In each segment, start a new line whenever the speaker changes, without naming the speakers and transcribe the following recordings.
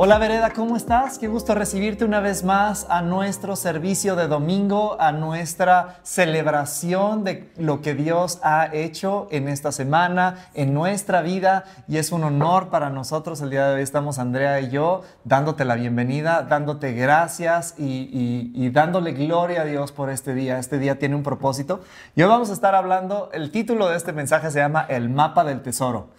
Hola Vereda, ¿cómo estás? Qué gusto recibirte una vez más a nuestro servicio de domingo, a nuestra celebración de lo que Dios ha hecho en esta semana, en nuestra vida. Y es un honor para nosotros. El día de hoy estamos Andrea y yo dándote la bienvenida, dándote gracias y, dándole gloria a Dios por este día. Este día tiene un propósito. Y hoy vamos a estar hablando, el título de este mensaje se llama El mapa del tesoro.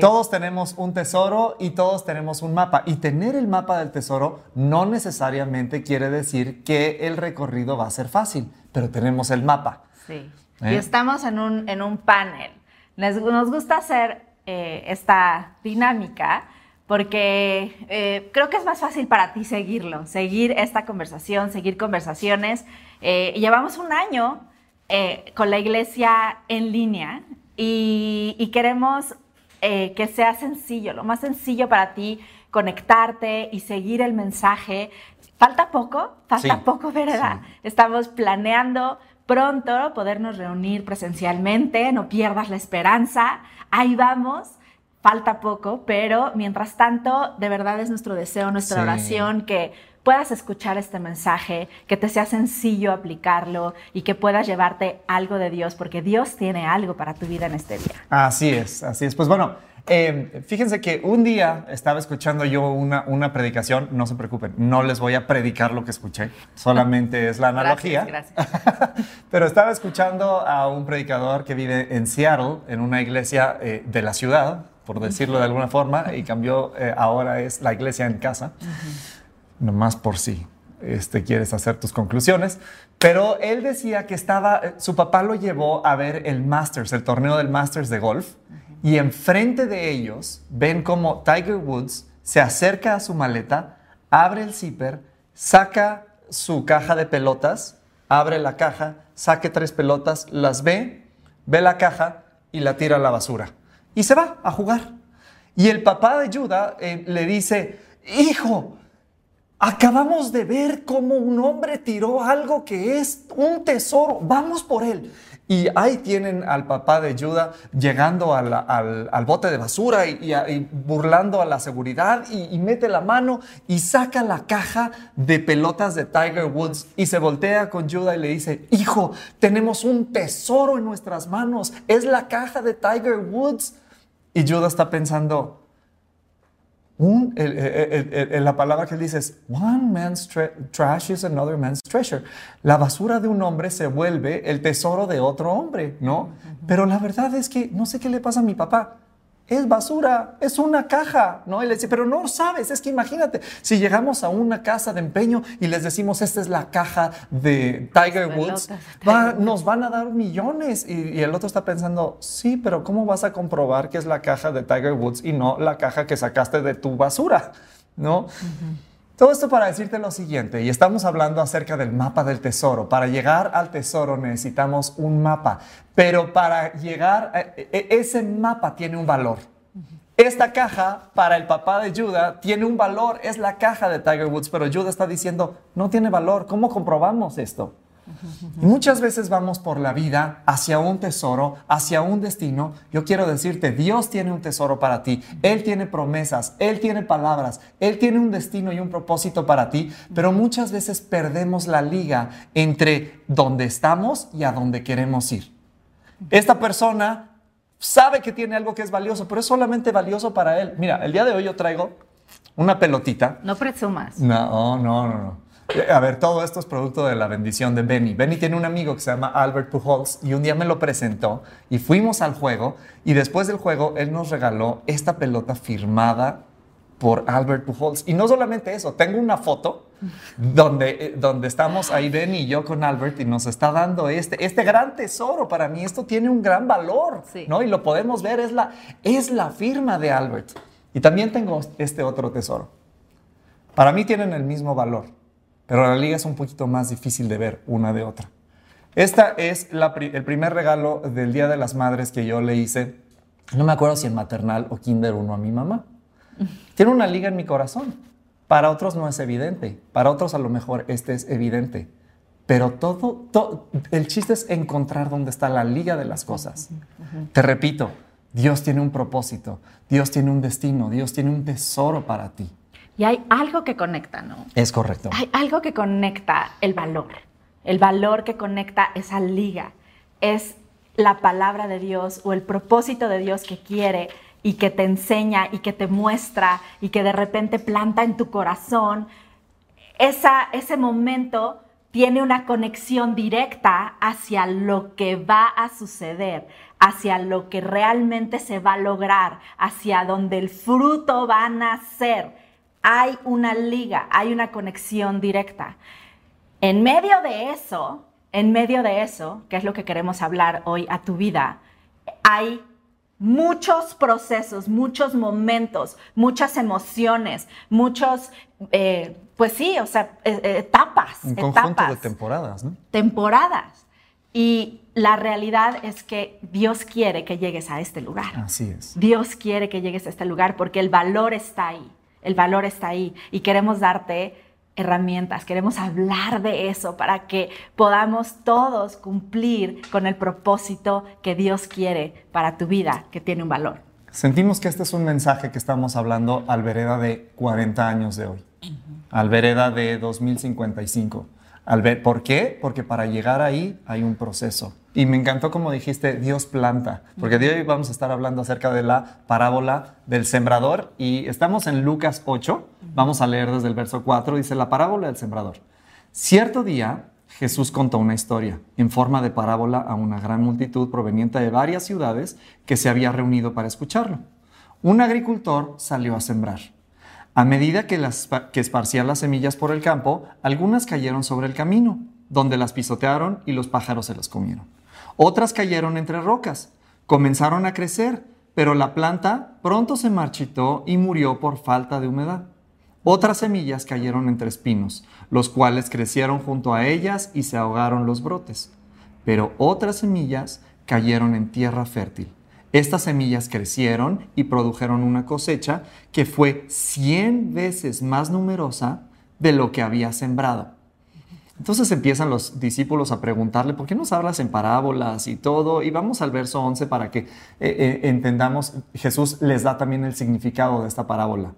Todos tenemos un tesoro y todos tenemos un mapa. Y tener el mapa del tesoro no necesariamente quiere decir que el recorrido va a ser fácil, pero tenemos el mapa.
Sí. ¿Eh? Y estamos en un, en un panel. Nos, gusta hacer eh, esta dinámica porque eh, creo que es más fácil para ti seguirlo, seguir esta conversación, seguir conversaciones. llevamos un año con la iglesia en línea y, y queremos eh, que sea sencillo, lo más sencillo para ti, conectarte y seguir el mensaje. Falta poco, falta poco, ¿verdad? Estamos planeando pronto podernos reunir presencialmente, no pierdas la esperanza, ahí vamos. Falta poco, pero mientras tanto, de verdad es nuestro deseo, nuestra oración que puedas escuchar este mensaje, que te sea sencillo aplicarlo y que puedas llevarte algo de Dios, porque Dios tiene algo para tu vida en este día.
Así es, así es. Pues bueno, eh, fíjense que un día estaba escuchando yo una, una, predicación, no se preocupen, no les voy a predicar lo que escuché, solamente es la analogía.
Gracias,
Pero estaba escuchando a un predicador que vive en Seattle, en una iglesia eh, de la ciudad, por decirlo de alguna forma, y cambió, eh, ahora es la iglesia en casa nomás por si este, quieres hacer tus conclusiones. Pero él decía que estaba, eh, su papá lo llevó a ver el Masters, el torneo del Masters de golf, y enfrente de ellos ven como Tiger Woods se acerca a su maleta, abre el zipper, saca su caja de pelotas, abre la caja, saque tres pelotas, las ve, ve la caja y la tira a la basura. Y se va a jugar. Y el papá de Judah eh, le dice, hijo, Acabamos de ver cómo un hombre tiró algo que es un tesoro. Vamos por él. Y ahí tienen al papá de Judah llegando al, bote de basura y, burlando a la seguridad y, mete la mano y saca la caja de pelotas de Tiger Woods y se voltea con Judah y le dice, hijo, tenemos un tesoro en nuestras manos. Es la caja de Tiger Woods. Y Judah está pensando, un, la palabra que dice es, one man's trash is another man's treasure. La basura de un hombre se vuelve el tesoro de otro hombre, ¿no? Pero la verdad es que no sé qué le pasa a mi papá es basura, es una caja, ¿no? Y le dice, pero no sabes, es que imagínate, si llegamos a una casa de empeño y les decimos, esta es la caja de Tiger Woods, nos van a dar millones. Y, el otro está pensando, sí, pero ¿cómo vas a comprobar que es la caja de Tiger Woods y no la caja que sacaste de tu basura, ¿no? Todo esto para decirte lo siguiente, y estamos hablando acerca del mapa del tesoro. Para llegar al tesoro necesitamos un mapa, pero para llegar, a, e, e, ese mapa tiene un valor. Esta caja para el papá de Judah tiene un valor, es la caja de Tiger Woods, pero Judah está diciendo, no tiene valor. ¿Cómo comprobamos esto? Muchas veces vamos por la vida hacia un tesoro, hacia un destino. Yo quiero decirte, Dios tiene un tesoro para ti. Él tiene promesas, Él tiene palabras, Él tiene un destino y un propósito para ti, pero muchas veces perdemos la liga entre donde estamos y a donde queremos ir. Esta persona sabe que tiene algo que es valioso, pero es solamente valioso para él. Mira, el día de hoy yo traigo una pelotita.
No presumas.
No, no, no, no. A ver, todo esto es producto de la bendición de Benny. Benny tiene un amigo que se llama Albert Pujols y un día me lo presentó y fuimos al juego y después del juego él nos regaló esta pelota firmada por Albert Pujols. Y no solamente eso, tengo una foto donde, eh, donde estamos ahí Benny y yo con Albert y nos está dando este, este gran tesoro. Para mí esto tiene un gran valor, ¿no? Y lo podemos ver, es la, es la firma de Albert. Y también tengo este otro tesoro. Para mí tienen el mismo valor pero la liga es un poquito más difícil de ver una de otra. Esta es el primer regalo del Día de las Madres que yo le hice no me acuerdo si en maternal o kinder uno a mi mamá. Tiene una liga en mi corazón. Para otros no es evidente, para otros a lo mejor este es evidente. Pero todo, todo el chiste es encontrar dónde está la liga de las cosas. Te repito, Dios tiene un propósito, Dios tiene un destino, Dios tiene un tesoro para ti.
Y hay algo que conecta, ¿no?
Es correcto.
Hay algo que conecta el valor. El valor que conecta esa liga es la palabra de Dios o el propósito de Dios que quiere y que te enseña y que te muestra y que de repente planta en tu corazón. Esa, ese momento tiene una conexión directa hacia lo que va a suceder, hacia lo que realmente se va a lograr, hacia donde el fruto va a nacer. Hay una liga, hay una conexión directa. En medio de eso, en medio de eso, que es lo que queremos hablar hoy a tu vida, hay muchos procesos, muchos momentos, muchas emociones, muchos, eh, pues sí, o sea, e, e, etapas.
Un conjunto de temporadas, ¿no?
Temporadas. Y la realidad es que Dios quiere que llegues a este lugar.
Así es.
Dios quiere que llegues a este lugar porque el valor está ahí. El valor está ahí. Y queremos darte herramientas, queremos hablar de eso para que podamos todos cumplir con el propósito que Dios quiere para tu vida, que tiene un valor.
Sentimos que este es un mensaje que estamos hablando al vereda de 40 años de hoy, al vereda de 2055. Al ver, ¿Por qué? Porque para llegar ahí hay un proceso. Y me encantó como dijiste, Dios planta, porque de hoy vamos a estar hablando acerca de la parábola del sembrador y estamos en Lucas 8, vamos a leer desde el verso 4, dice la parábola del sembrador. Cierto día Jesús contó una historia en forma de parábola a una gran multitud proveniente de varias ciudades que se había reunido para escucharlo. Un agricultor salió a sembrar. A medida que, las, que esparcía las semillas por el campo, algunas cayeron sobre el camino, donde las pisotearon y los pájaros se las comieron. Otras cayeron entre rocas, comenzaron a crecer, pero la planta pronto se marchitó y murió por falta de humedad. Otras semillas cayeron entre espinos, los cuales crecieron junto a ellas y se ahogaron los brotes. Pero otras semillas cayeron en tierra fértil. Estas semillas crecieron y produjeron una cosecha que fue cien veces más numerosa de lo que había sembrado. Entonces empiezan los discípulos a preguntarle, ¿por qué nos hablas en parábolas y todo? Y vamos al verso 11 para que eh, eh, entendamos, Jesús les da también el significado de esta parábola.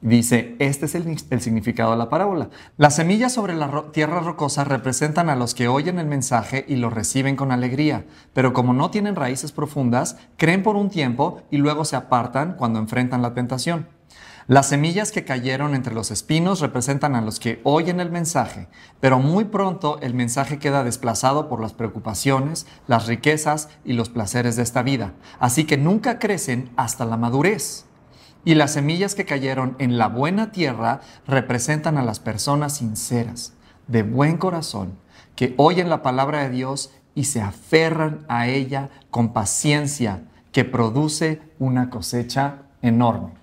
Dice, este es el, el, significado de la parábola. Las semillas sobre la tierra rocosa representan a los que oyen el mensaje y lo reciben con alegría, pero como no tienen raíces profundas, creen por un tiempo y luego se apartan cuando enfrentan la tentación. Las semillas que cayeron entre los espinos representan a los que oyen el mensaje, pero muy pronto el mensaje queda desplazado por las preocupaciones, las riquezas y los placeres de esta vida, así que nunca crecen hasta la madurez. Y las semillas que cayeron en la buena tierra representan a las personas sinceras, de buen corazón, que oyen la palabra de Dios y se aferran a ella con paciencia, que produce una cosecha enorme.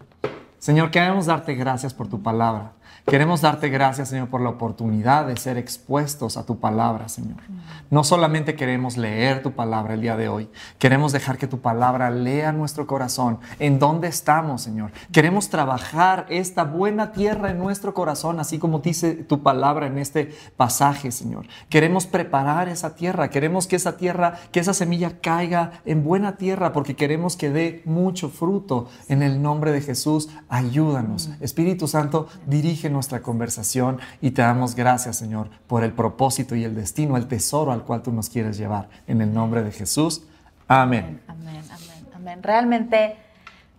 Señor, queremos darte gracias por tu palabra. Queremos darte gracias, Señor, por la oportunidad de ser expuestos a tu palabra, Señor. No solamente queremos leer tu palabra el día de hoy, queremos dejar que tu palabra lea nuestro corazón, en dónde estamos, Señor. Queremos trabajar esta buena tierra en nuestro corazón, así como dice tu palabra en este pasaje, Señor. Queremos preparar esa tierra, queremos que esa tierra, que esa semilla caiga en buena tierra, porque queremos que dé mucho fruto. En el nombre de Jesús, ayúdanos. Espíritu Santo, dirige nuestra conversación y te damos gracias, Señor, por el propósito y el destino, el tesoro al cual tú nos quieres llevar. En el nombre de Jesús. Amén.
Amén, amén, amén. Realmente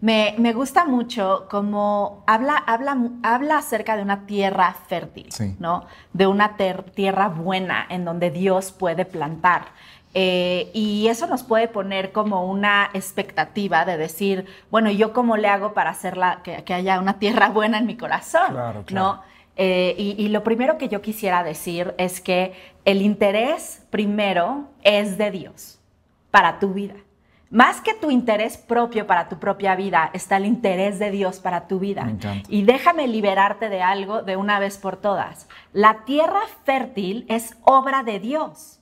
me, me gusta mucho cómo habla, habla, habla acerca de una tierra fértil, ¿no? De una tierra buena en donde Dios puede plantar. Eh, y eso nos puede poner como una expectativa de decir, bueno, ¿yo cómo le hago para hacerla, que, que haya una tierra buena en mi corazón?
Claro, claro.
¿no? Eh, y, y, lo primero que yo quisiera decir es que el interés primero es de Dios para tu vida. Más que tu interés propio para tu propia vida, está el interés de Dios para tu vida. Y déjame liberarte de algo de una vez por todas. La tierra fértil es obra de Dios.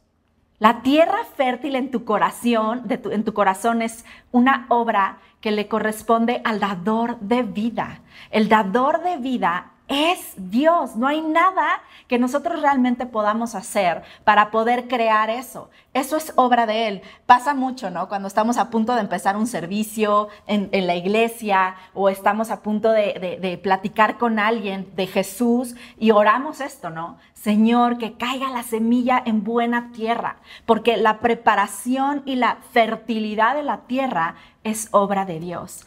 La tierra fértil en tu corazón, en tu corazón es una obra que le corresponde al dador de vida. El dador de vida es Dios. No hay nada que nosotros realmente podamos hacer para poder crear eso. Eso es obra de Él. Pasa mucho, ¿no? Cuando estamos a punto de empezar un servicio en, la iglesia o estamos a punto de, de platicar con alguien de Jesús y oramos esto, ¿no? Señor, que caiga la semilla en buena tierra, porque la preparación y la fertilidad de la tierra es obra de Dios.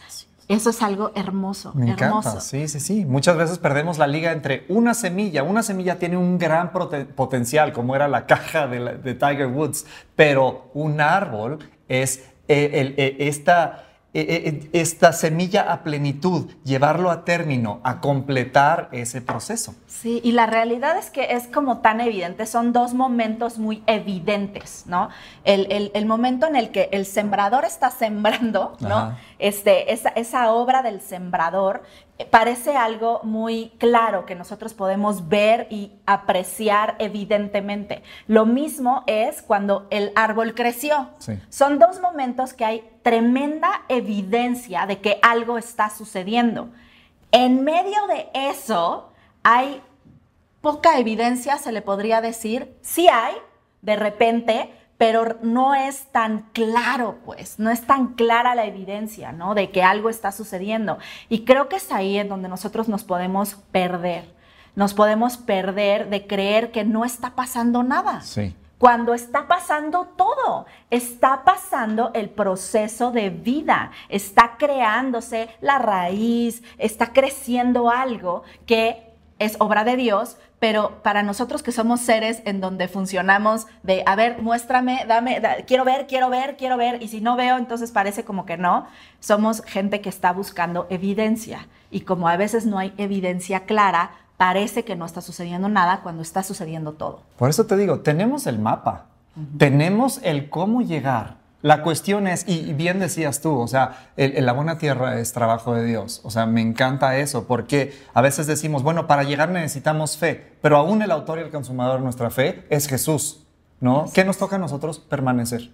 Eso es algo hermoso.
Me
hermoso.
encanta, sí, sí, sí. Muchas veces perdemos la liga entre una semilla. Una semilla tiene un gran potencial, como era la caja de, Tiger Woods, pero un árbol es eh, eh, esta esta semilla a plenitud, llevarlo a término, a completar ese proceso.
Sí, y la realidad es que es como tan evidente, son dos momentos muy evidentes, ¿no? El, momento en el que el sembrador está sembrando, ¿no? Este, esa, esa obra del sembrador parece algo muy claro que nosotros podemos ver y apreciar evidentemente. Lo mismo es cuando el árbol creció. Son dos momentos que hay tremenda evidencia de que algo está sucediendo. En medio de eso hay poca evidencia, se le podría decir. Sí hay, de repente, pero no es tan claro, pues, no es tan clara la evidencia, ¿no? De que algo está sucediendo. Y creo que es ahí en donde nosotros nos podemos perder. Nos podemos perder de creer que no está pasando nada.
Sí.
Cuando está pasando todo, está pasando el proceso de vida, está creándose la raíz, está creciendo algo que es obra de Dios, pero para nosotros que somos seres en donde funcionamos de, a ver, muéstrame, dame, quiero ver, quiero ver, quiero ver, y si no veo, entonces parece como que no, somos gente que está buscando evidencia. Y como a veces no hay evidencia clara, parece que no está sucediendo nada cuando está sucediendo todo.
Por eso te digo, tenemos el mapa, tenemos el cómo llegar la cuestión es, y bien decías tú, o sea, la buena tierra es trabajo de Dios. O sea, me encanta eso, porque a veces decimos, bueno, para llegar necesitamos fe, pero aún el autor y el consumador de nuestra fe es Jesús, ¿no? ¿Qué nos toca a nosotros? Permanecer.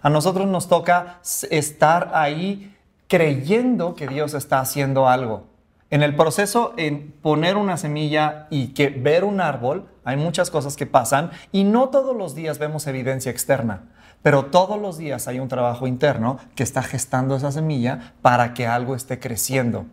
A nosotros nos toca estar ahí creyendo que Dios está haciendo algo. En el proceso, en poner una semilla y que ver un árbol, hay muchas cosas que pasan y no todos los días vemos evidencia externa. Pero todos los días hay un trabajo interno que está gestando esa semilla para que algo esté creciendo.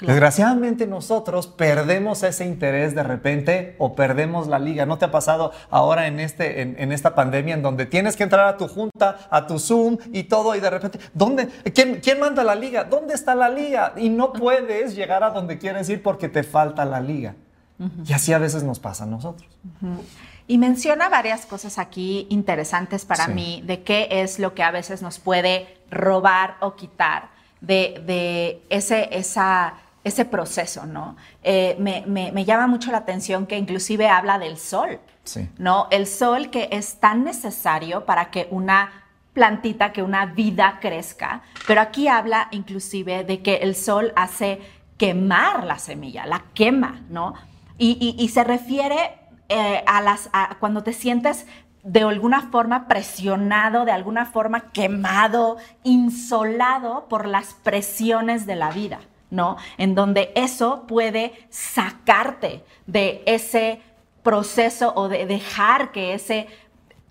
Desgraciadamente nosotros perdemos ese interés de repente o perdemos la liga. ¿No te ha pasado ahora en, este, en, esta pandemia en donde tienes que entrar a tu junta, a tu Zoom y todo y de repente, ¿dónde? ¿Quién, quién manda la liga? ¿Dónde está la liga? Y no puedes llegar a donde quieres ir porque te falta la liga. Y así a veces nos pasa a nosotros.
Y menciona varias cosas aquí interesantes para mí de qué es lo que a veces nos puede robar o quitar de, ese, esa, ese proceso, ¿no? Eh, me, llama mucho la atención que inclusive habla del sol, ¿no? El sol que es tan necesario para que una plantita, que una vida crezca, pero aquí habla inclusive de que el sol hace quemar la semilla, la quema, ¿no? Y, y se refiere eh, a las, cuando te sientes de alguna forma presionado, de alguna forma quemado, insolado por las presiones de la vida, ¿no? En donde eso puede sacarte de ese proceso o de dejar que ese,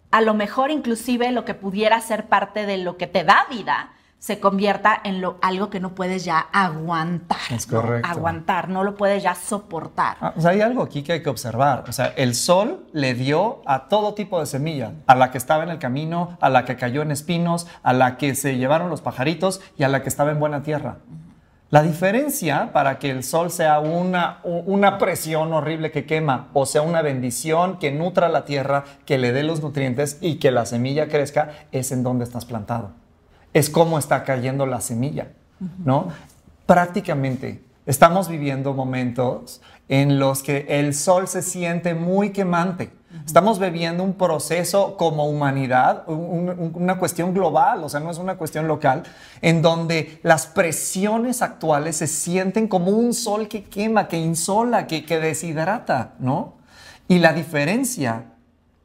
a lo mejor inclusive lo que pudiera ser parte de lo que te da vida, se convierta en lo, algo que no puedes ya aguantar.
Es correcto.
Aguantar, no lo puedes ya soportar.
Ah, o sea, hay algo aquí que hay que observar. O sea, el sol le dio a todo tipo de semilla, a la que estaba en el camino, a la que cayó en espinos, a la que se llevaron los pajaritos y a la que estaba en buena tierra. La diferencia para que el sol sea una, una presión horrible que quema o sea una bendición que nutra la tierra, que le dé los nutrientes y que la semilla crezca es en donde estás plantado es cómo está cayendo la semilla, ¿no? Prácticamente estamos viviendo momentos en los que el sol se siente muy quemante. Estamos viviendo un proceso como humanidad, una cuestión global, o sea, no es una cuestión local, en donde las presiones actuales se sienten como un sol que quema, que insola, que, que deshidrata, ¿no? Y la diferencia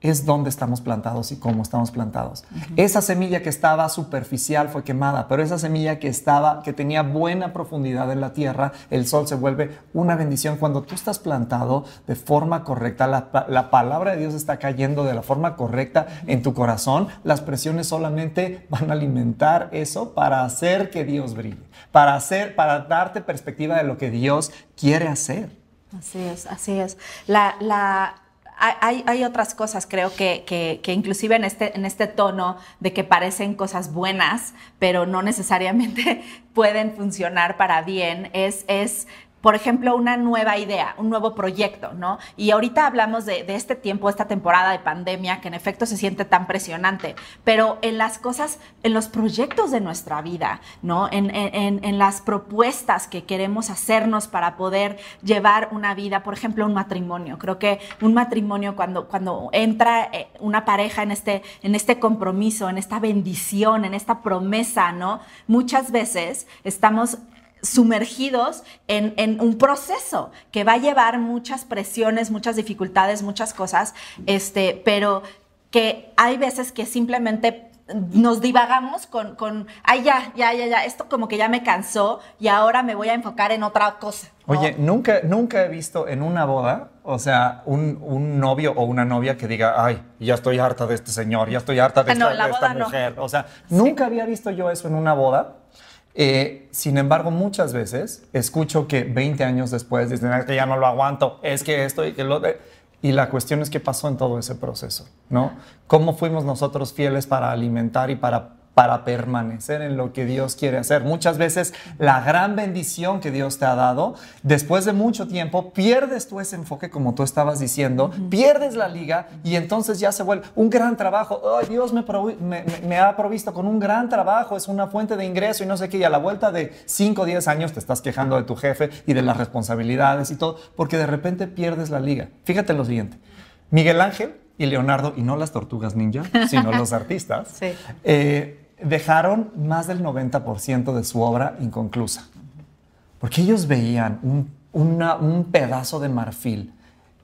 es dónde estamos plantados y cómo estamos plantados. Esa semilla que estaba superficial fue quemada, pero esa semilla que estaba, que tenía buena profundidad en la tierra, el sol se vuelve una bendición. Cuando tú estás plantado de forma correcta, la, la palabra de Dios está cayendo de la forma correcta en tu corazón, las presiones solamente van a alimentar eso para hacer que Dios brille, para hacer, para darte perspectiva de lo que Dios quiere hacer.
Así es, así es. La, la hay, otras cosas, creo que, que, inclusive en este, en este tono de que parecen cosas buenas, pero no necesariamente pueden funcionar para bien, es, es por ejemplo, una nueva idea, un nuevo proyecto, ¿no? Y ahorita hablamos de, este tiempo, esta temporada de pandemia, que en efecto se siente tan presionante, pero en las cosas, en los proyectos de nuestra vida, ¿no? En, en, las propuestas que queremos hacernos para poder llevar una vida, por ejemplo, un matrimonio. Creo que un matrimonio, cuando, cuando entra eh, una pareja en este, en este compromiso, en esta bendición, en esta promesa, ¿no? Muchas veces estamos sumergidos en, un proceso que va a llevar muchas presiones, muchas dificultades, muchas cosas, este, pero que hay veces que simplemente nos divagamos con, con, ay, ya, ya, ya, ya, esto como que ya me cansó y ahora me voy a enfocar en otra cosa.
Oye, nunca, nunca he visto en una boda, o sea, un, novio o una novia que diga, ay, ya estoy harta de este señor, ya estoy harta de, ah, esta, mujer. O sea, nunca había visto yo eso en una boda. Eh, sin embargo, muchas veces escucho que 20 años después dicen que ya no lo aguanto, es que esto y que lo de... Y la cuestión es qué pasó en todo ese proceso, ¿no? ¿Cómo fuimos nosotros fieles para alimentar y para para permanecer en lo que Dios quiere hacer. Muchas veces la gran bendición que Dios te ha dado, después de mucho tiempo, pierdes tú ese enfoque como tú estabas diciendo, pierdes la liga y entonces ya se vuelve un gran trabajo. Dios me, ha provisto con un gran trabajo, es una fuente de ingreso y no sé qué, y a la vuelta de 5 o 10 años te estás quejando de tu jefe y de las responsabilidades y todo, porque de repente pierdes la liga. Fíjate lo siguiente, Miguel Ángel y Leonardo, y no las tortugas ninja, sino los artistas, sí. Eh, dejaron más del 90% de su obra inconclusa, porque ellos veían un, pedazo de marfil.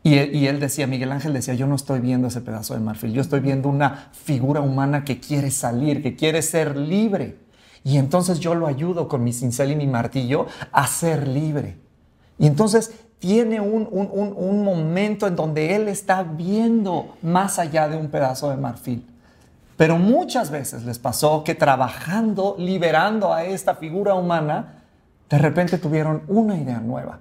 Y, y, él decía, Miguel Ángel decía, yo no estoy viendo ese pedazo de marfil, yo estoy viendo una figura humana que quiere salir, que quiere ser libre. Y entonces yo lo ayudo con mi cincel y mi martillo a ser libre. Y entonces tiene un, un momento en donde él está viendo más allá de un pedazo de marfil. Pero muchas veces les pasó que trabajando, liberando a esta figura humana, de repente tuvieron una idea nueva.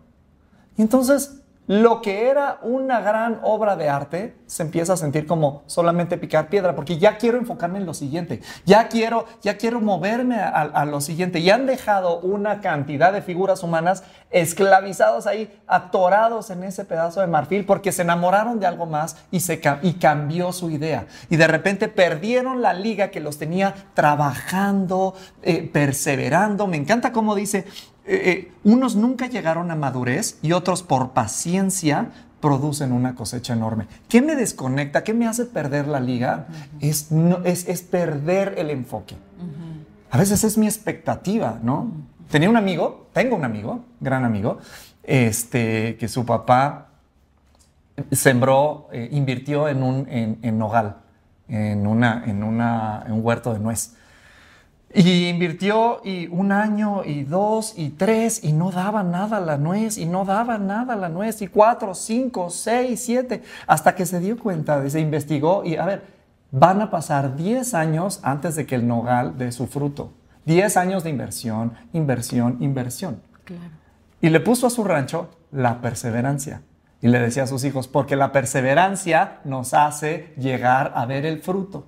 Y entonces lo que era una gran obra de arte se empieza a sentir como solamente picar piedra, porque ya quiero enfocarme en lo siguiente, ya quiero, ya quiero moverme a, lo siguiente. Y han dejado una cantidad de figuras humanas esclavizados ahí, atorados en ese pedazo de marfil, porque se enamoraron de algo más y, se, cambió su idea. Y de repente perdieron la liga que los tenía trabajando, eh, perseverando. Me encanta cómo dice, eh, eh, unos nunca llegaron a madurez y otros por paciencia producen una cosecha enorme. ¿Qué me desconecta? ¿Qué me hace perder la liga? es, es, perder el enfoque. A veces es mi expectativa, ¿no? Tenía un amigo, tengo un amigo, gran amigo, este, que su papá sembró, eh, invirtió en un en, nogal, en, una, en, una, en un huerto de nuez. Y invirtió y un año y dos y tres y no daba nada la nuez y no daba nada la nuez y cuatro, cinco, seis, siete, hasta que se dio cuenta, se investigó y a ver, van a pasar diez años antes de que el nogal dé su fruto. Diez años de inversión, inversión, inversión. Y le puso a su rancho la perseverancia. Y le decía a sus hijos, porque la perseverancia nos hace llegar a ver el fruto.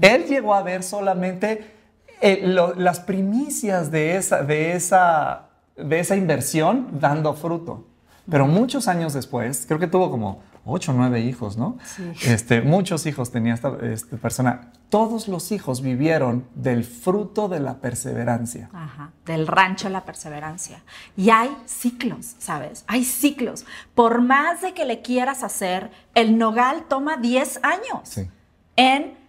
Él llegó a ver solamente eh, las primicias de esa, de, esa, de esa inversión dando fruto. Pero muchos años después, creo que tuvo como ocho o nueve hijos, ¿no? Sí. Este, muchos hijos tenía esta, persona. Todos los hijos vivieron del fruto de la perseverancia.
Ajá, del rancho la perseverancia. Y hay ciclos, ¿sabes? Hay ciclos. Por más de que le quieras hacer, el nogal toma 10 años sí. en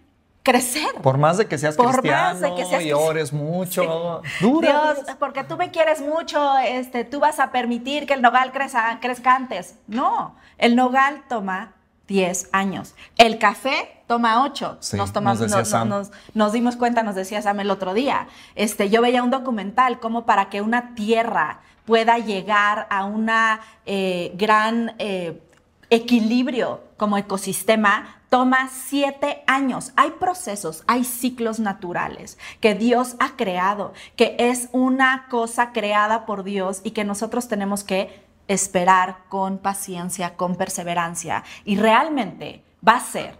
crecer.
Por más de que seas Por cristiano más de que seas y ores mucho,
Dios, porque tú me quieres mucho, este, tú vas a permitir que el nogal crezca, crezca antes. No, el nogal toma 10 años. El café toma 8.
Sí,
nos, tomamos,
nos-
nos dimos cuenta, nos decía Sam el otro día. Este, yo veía un documental como para que una tierra pueda llegar a una eh, gran eh, equilibrio como ecosistema toma siete años. Hay procesos, hay ciclos naturales que Dios ha creado, que es una cosa creada por Dios y que nosotros tenemos que esperar con paciencia, con perseverancia. Y realmente va a ser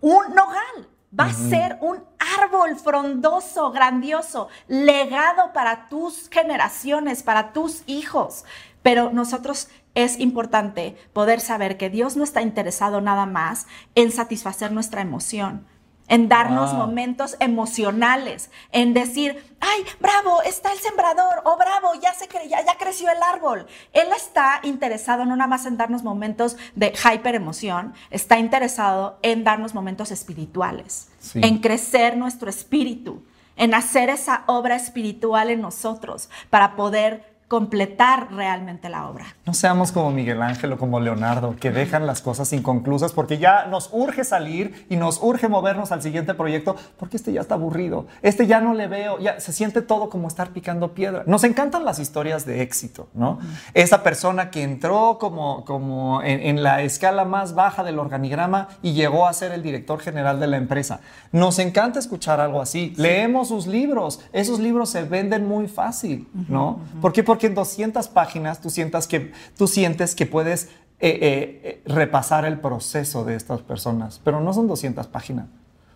un nogal. Va a ser un árbol frondoso, grandioso, legado para tus generaciones, para tus hijos. Pero nosotros es importante poder saber que Dios no está interesado nada más en satisfacer nuestra emoción, en darnos
Wow.
momentos emocionales, en decir, ay, bravo, está el sembrador, o bravo, ya, se cre- ya, ya creció el árbol. Él está interesado no nada más en darnos momentos de hyper emoción, está interesado en darnos momentos espirituales,
Sí.
en crecer nuestro espíritu, en hacer esa obra espiritual en nosotros para poder completar realmente la obra.
No seamos como Miguel Ángel o como Leonardo, que dejan las cosas inconclusas porque ya nos urge salir y nos urge movernos al siguiente proyecto porque este ya está aburrido, este ya no le veo, ya se siente todo como estar picando piedra. Nos encantan las historias de éxito, ¿no? Esa persona que entró como, como en, en la escala más baja del organigrama y llegó a ser el director general de la empresa. Nos encanta escuchar algo así. Leemos sus libros, esos libros se venden muy fácil, ¿no? ¿Por qué? Porque en 200 páginas tú, sientas que, tú sientes que puedes eh, eh, eh, repasar el proceso de estas personas, pero no son 200 páginas,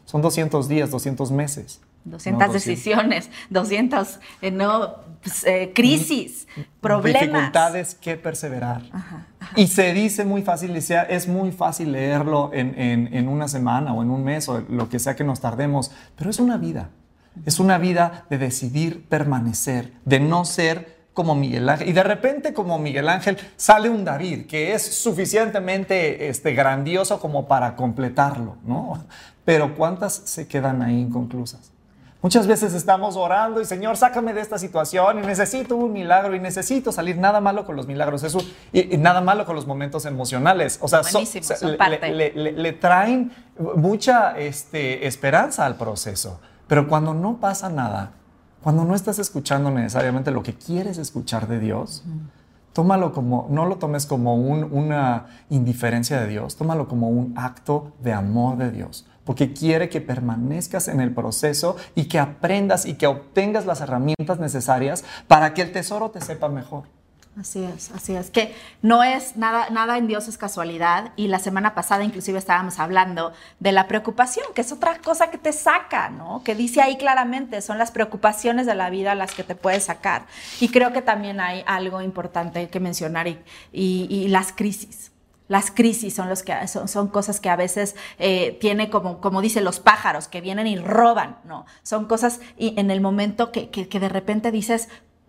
son 200 días, 200 meses.
200
no 200.
decisiones, 200 eh, no, pues, eh, crisis, problemas.
Dificultades que perseverar. Y se dice muy fácil, es muy fácil leerlo en, en- en una semana o en un mes o lo que sea que nos tardemos, pero es una vida. Es una vida de decidir permanecer, de no ser como Miguel Ángel. Y de repente, como Miguel Ángel, sale un David que es suficientemente este, grandioso como para completarlo, ¿no? Pero ¿cuántas se quedan ahí inconclusas? Muchas veces estamos orando y Señor, sácame de esta situación y necesito un milagro y necesito salir. Nada malo con los milagros, eso, y, y nada malo con los momentos emocionales. O sea, so-
son
le,
parte.
le- le- le traen mucha este, esperanza al proceso. Pero cuando no pasa nada, cuando no estás escuchando necesariamente lo que quieres escuchar de Dios, tómalo como, no lo tomes como un- una indiferencia de Dios, tómalo como un acto de amor de Dios, porque quiere que permanezcas en el proceso y que aprendas y que obtengas las herramientas necesarias para que el tesoro te sepa mejor.
Así es, así es. Que no es nada, nada en Dios es casualidad. Y la semana pasada inclusive estábamos hablando de la preocupación, que es otra cosa que te saca, ¿no? Que dice ahí claramente, son las preocupaciones de la vida las que te puedes sacar. Y creo que también hay algo importante que mencionar y, y- las crisis. Las crisis son, los que, son, son cosas que a veces eh, tiene como, como dicen los pájaros, que vienen y roban, ¿no? Son cosas y en el momento que- que de repente dices,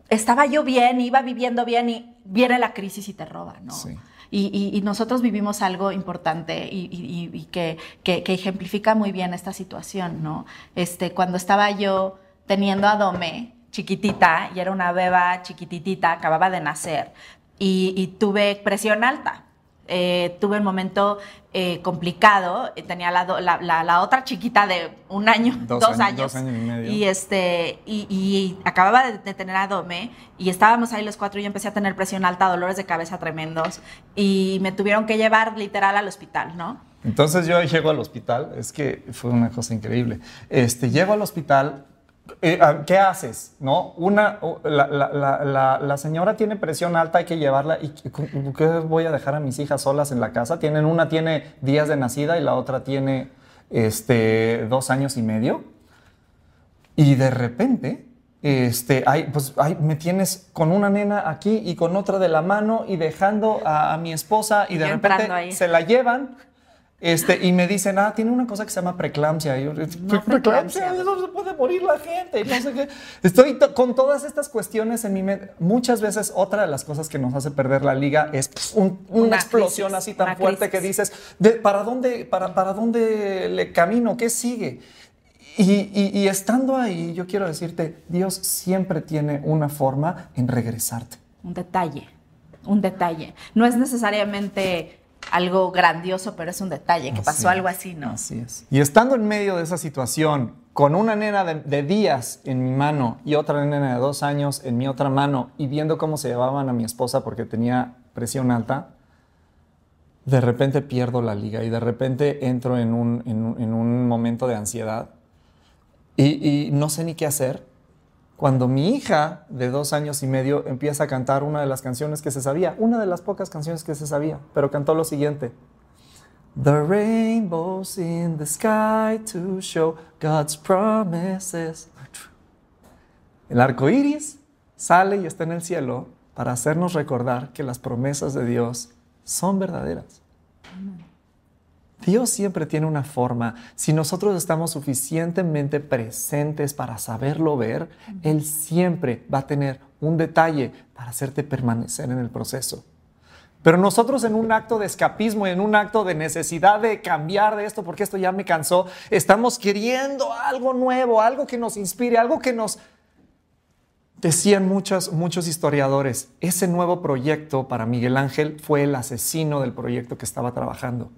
estaba yo bien, iba viviendo bien y viene la crisis y te roba, ¿no?
Sí.
Y, y- y nosotros vivimos algo importante y, que, que- que ejemplifica muy bien esta situación, ¿no? Este, cuando estaba yo teniendo a Dome, chiquitita, y era una beba chiquititita, acababa de nacer, y tuve presión alta. Eh, tuve un momento eh, complicado, eh, tenía la, la- la- la otra chiquita de un año,
Dos
dos,
años-
años,
dos años y medio.
y este, y, y acababa de, de tener a Dome y estábamos ahí los cuatro y yo empecé a tener presión alta, dolores de cabeza tremendos y me tuvieron que llevar literal al hospital, ¿no?
Entonces yo llego al hospital, es que fue una cosa increíble. Este, llego al hospital, eh, ah, ¿qué haces? ¿No? Una, la, la- la- la- señora tiene presión alta, hay que llevarla. ¿Y qué- voy a dejar a mis hijas solas en la casa? Tienen, una tiene días de nacida y la otra tiene este, dos años y medio. Y de repente, este, ay, pues, ay, me tienes con una nena aquí y con otra de la mano y dejando a, a mi esposa y de
Yo
repente
ahí.
se la llevan este, y me dicen, ah, tiene una cosa que se llama preeclampsia. Y yo, ¿qué
preeclampsia.
Eso se puede morir la gente. y no sé qué. Estoy to- con todas estas cuestiones en mi mente. Muchas veces otra de las cosas que nos hace perder la liga es un- una,
Una
explosión
crisis,
así tan fuerte que dices, de, ¿para, dónde, para, ¿para dónde le camino? ¿Qué sigue? Y, y- y estando ahí, yo quiero decirte, Dios siempre tiene una forma en regresarte.
Un detalle, un detalle. No es necesariamente algo grandioso, pero es un detalle, que pasó algo así, ¿no?
Así es. Y estando en medio de esa situación, con una nena de, días en mi mano y otra nena de dos años en mi otra mano y viendo cómo se llevaban a mi esposa porque tenía presión alta, de repente pierdo la liga y de repente entro en un, en un, momento de ansiedad y, y no sé ni qué hacer. Cuando mi hija de dos años y medio empieza a cantar una de las canciones que se sabía, una de las pocas canciones que se sabía, pero cantó lo siguiente. The rainbows in the sky to show God's promises El arco iris sale y está en el cielo para hacernos recordar que las promesas de Dios son verdaderas. Dios siempre tiene una forma. Si nosotros estamos suficientemente presentes para saberlo ver, Él siempre va a tener un detalle para hacerte permanecer en el proceso. Pero nosotros en un acto de escapismo, en un acto de necesidad de cambiar de esto, porque esto ya me cansó, estamos queriendo algo nuevo, algo que nos inspire, algo que nos... Decían muchos, muchos historiadores, ese nuevo proyecto para Miguel Ángel fue el asesino del proyecto que estaba trabajando.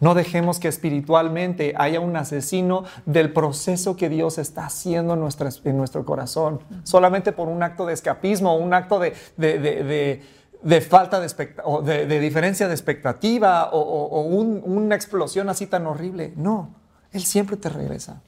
No dejemos que espiritualmente haya un asesino del proceso que Dios está haciendo en, en nuestro corazón, solamente por un acto de escapismo, un acto de, de de falta de, de, diferencia de expectativa o, una explosión así tan horrible. No, Él siempre te regresa.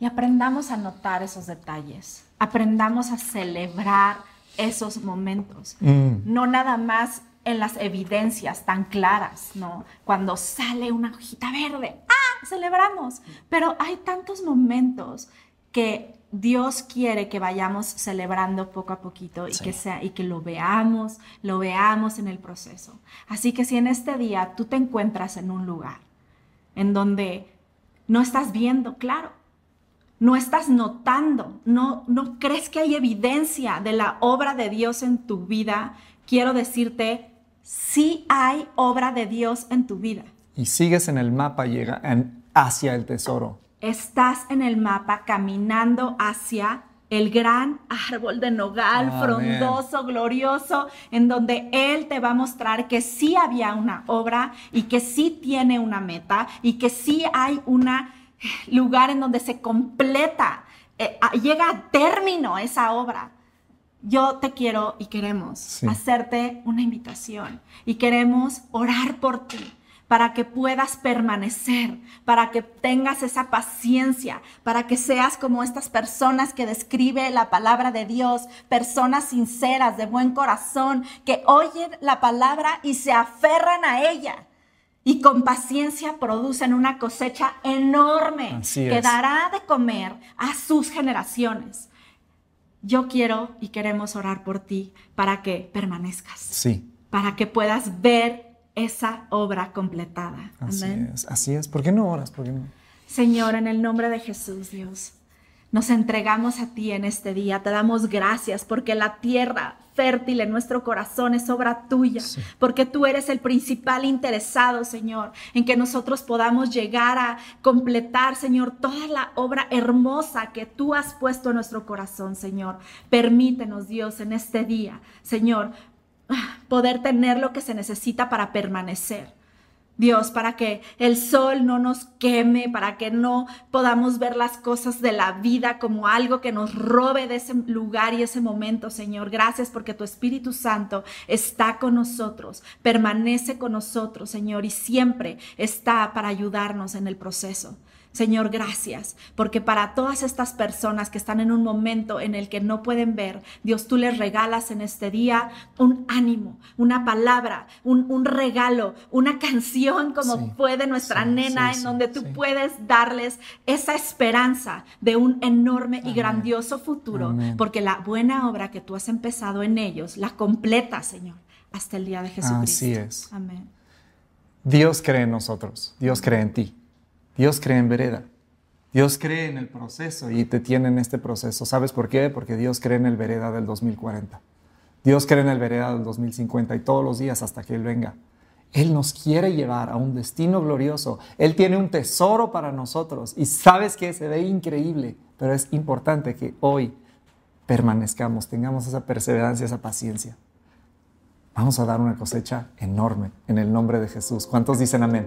Y aprendamos a notar esos detalles, aprendamos a celebrar esos momentos, mm. no nada más en las evidencias tan claras, ¿no? Cuando sale una hojita verde, ¡ah! Celebramos. Pero hay tantos momentos que Dios quiere que vayamos celebrando poco a poquito y, que sea, y que lo veamos, lo veamos en el proceso. Así que si en este día tú te encuentras en un lugar en donde no estás viendo claro, no estás notando, no, no crees que hay evidencia de la obra de Dios en tu vida, quiero decirte, sí hay obra de Dios en tu vida.
Y sigues en el mapa llega hacia el tesoro
estás en el mapa caminando hacia el gran árbol de nogal, frondoso, glorioso, en donde Él te va a mostrar que sí había una obra y que sí tiene una meta y que sí hay un lugar en donde se completa, eh, llega a término esa obra. Yo te quiero y queremos hacerte una invitación y queremos orar por ti para que puedas permanecer, para que tengas esa paciencia, para que seas como estas personas que describe la palabra de Dios, personas sinceras, de buen corazón, que oyen la palabra y se aferran a ella. Y con paciencia producen una cosecha enorme que dará de comer a sus generaciones. Yo quiero y queremos orar por ti para que permanezcas.
Sí.
Para que puedas ver esa obra completada.
Así es, así es. ¿Por qué no oras? ¿Por qué no?
Señor, en el nombre de Jesús, Dios, nos entregamos a ti en este día. Te damos gracias porque la tierra fértil en nuestro corazón es obra tuya, porque tú eres el principal interesado, Señor, en que nosotros podamos llegar a completar, Señor, toda la obra hermosa que tú has puesto en nuestro corazón, Señor. Permítenos, Dios, en este día, Señor, poder tener lo que se necesita para permanecer. Dios, para que el sol no nos queme, para que no podamos ver las cosas de la vida como algo que nos robe de ese lugar y ese momento, Señor. Gracias porque tu Espíritu Santo está con nosotros, permanece con nosotros, Señor, y siempre está para ayudarnos en el proceso. Señor, gracias, porque para todas estas personas que están en un momento en el que no pueden ver, Dios, tú les regalas en este día un ánimo, una palabra, un, regalo, una canción como puede nuestra nena, en donde tú puedes darles esa esperanza de un enorme y grandioso futuro, porque la buena obra que tú has empezado en ellos, la completa, Señor, hasta el día de Jesucristo.
Así es.
Amén.
Dios cree en nosotros, Dios cree en ti. Dios cree en vereda. Dios cree en el proceso y te tiene en este proceso. ¿Sabes por qué? Porque Dios cree en el vereda del 2040. Dios cree en el vereda del 2050 y todos los días hasta que Él venga. Él nos quiere llevar a un destino glorioso. Él tiene un tesoro para nosotros y sabes que se ve increíble, pero es importante que hoy permanezcamos, tengamos esa perseverancia, esa paciencia. vamos a dar una cosecha enorme en el nombre de Jesús. ¿Cuántos dicen amén?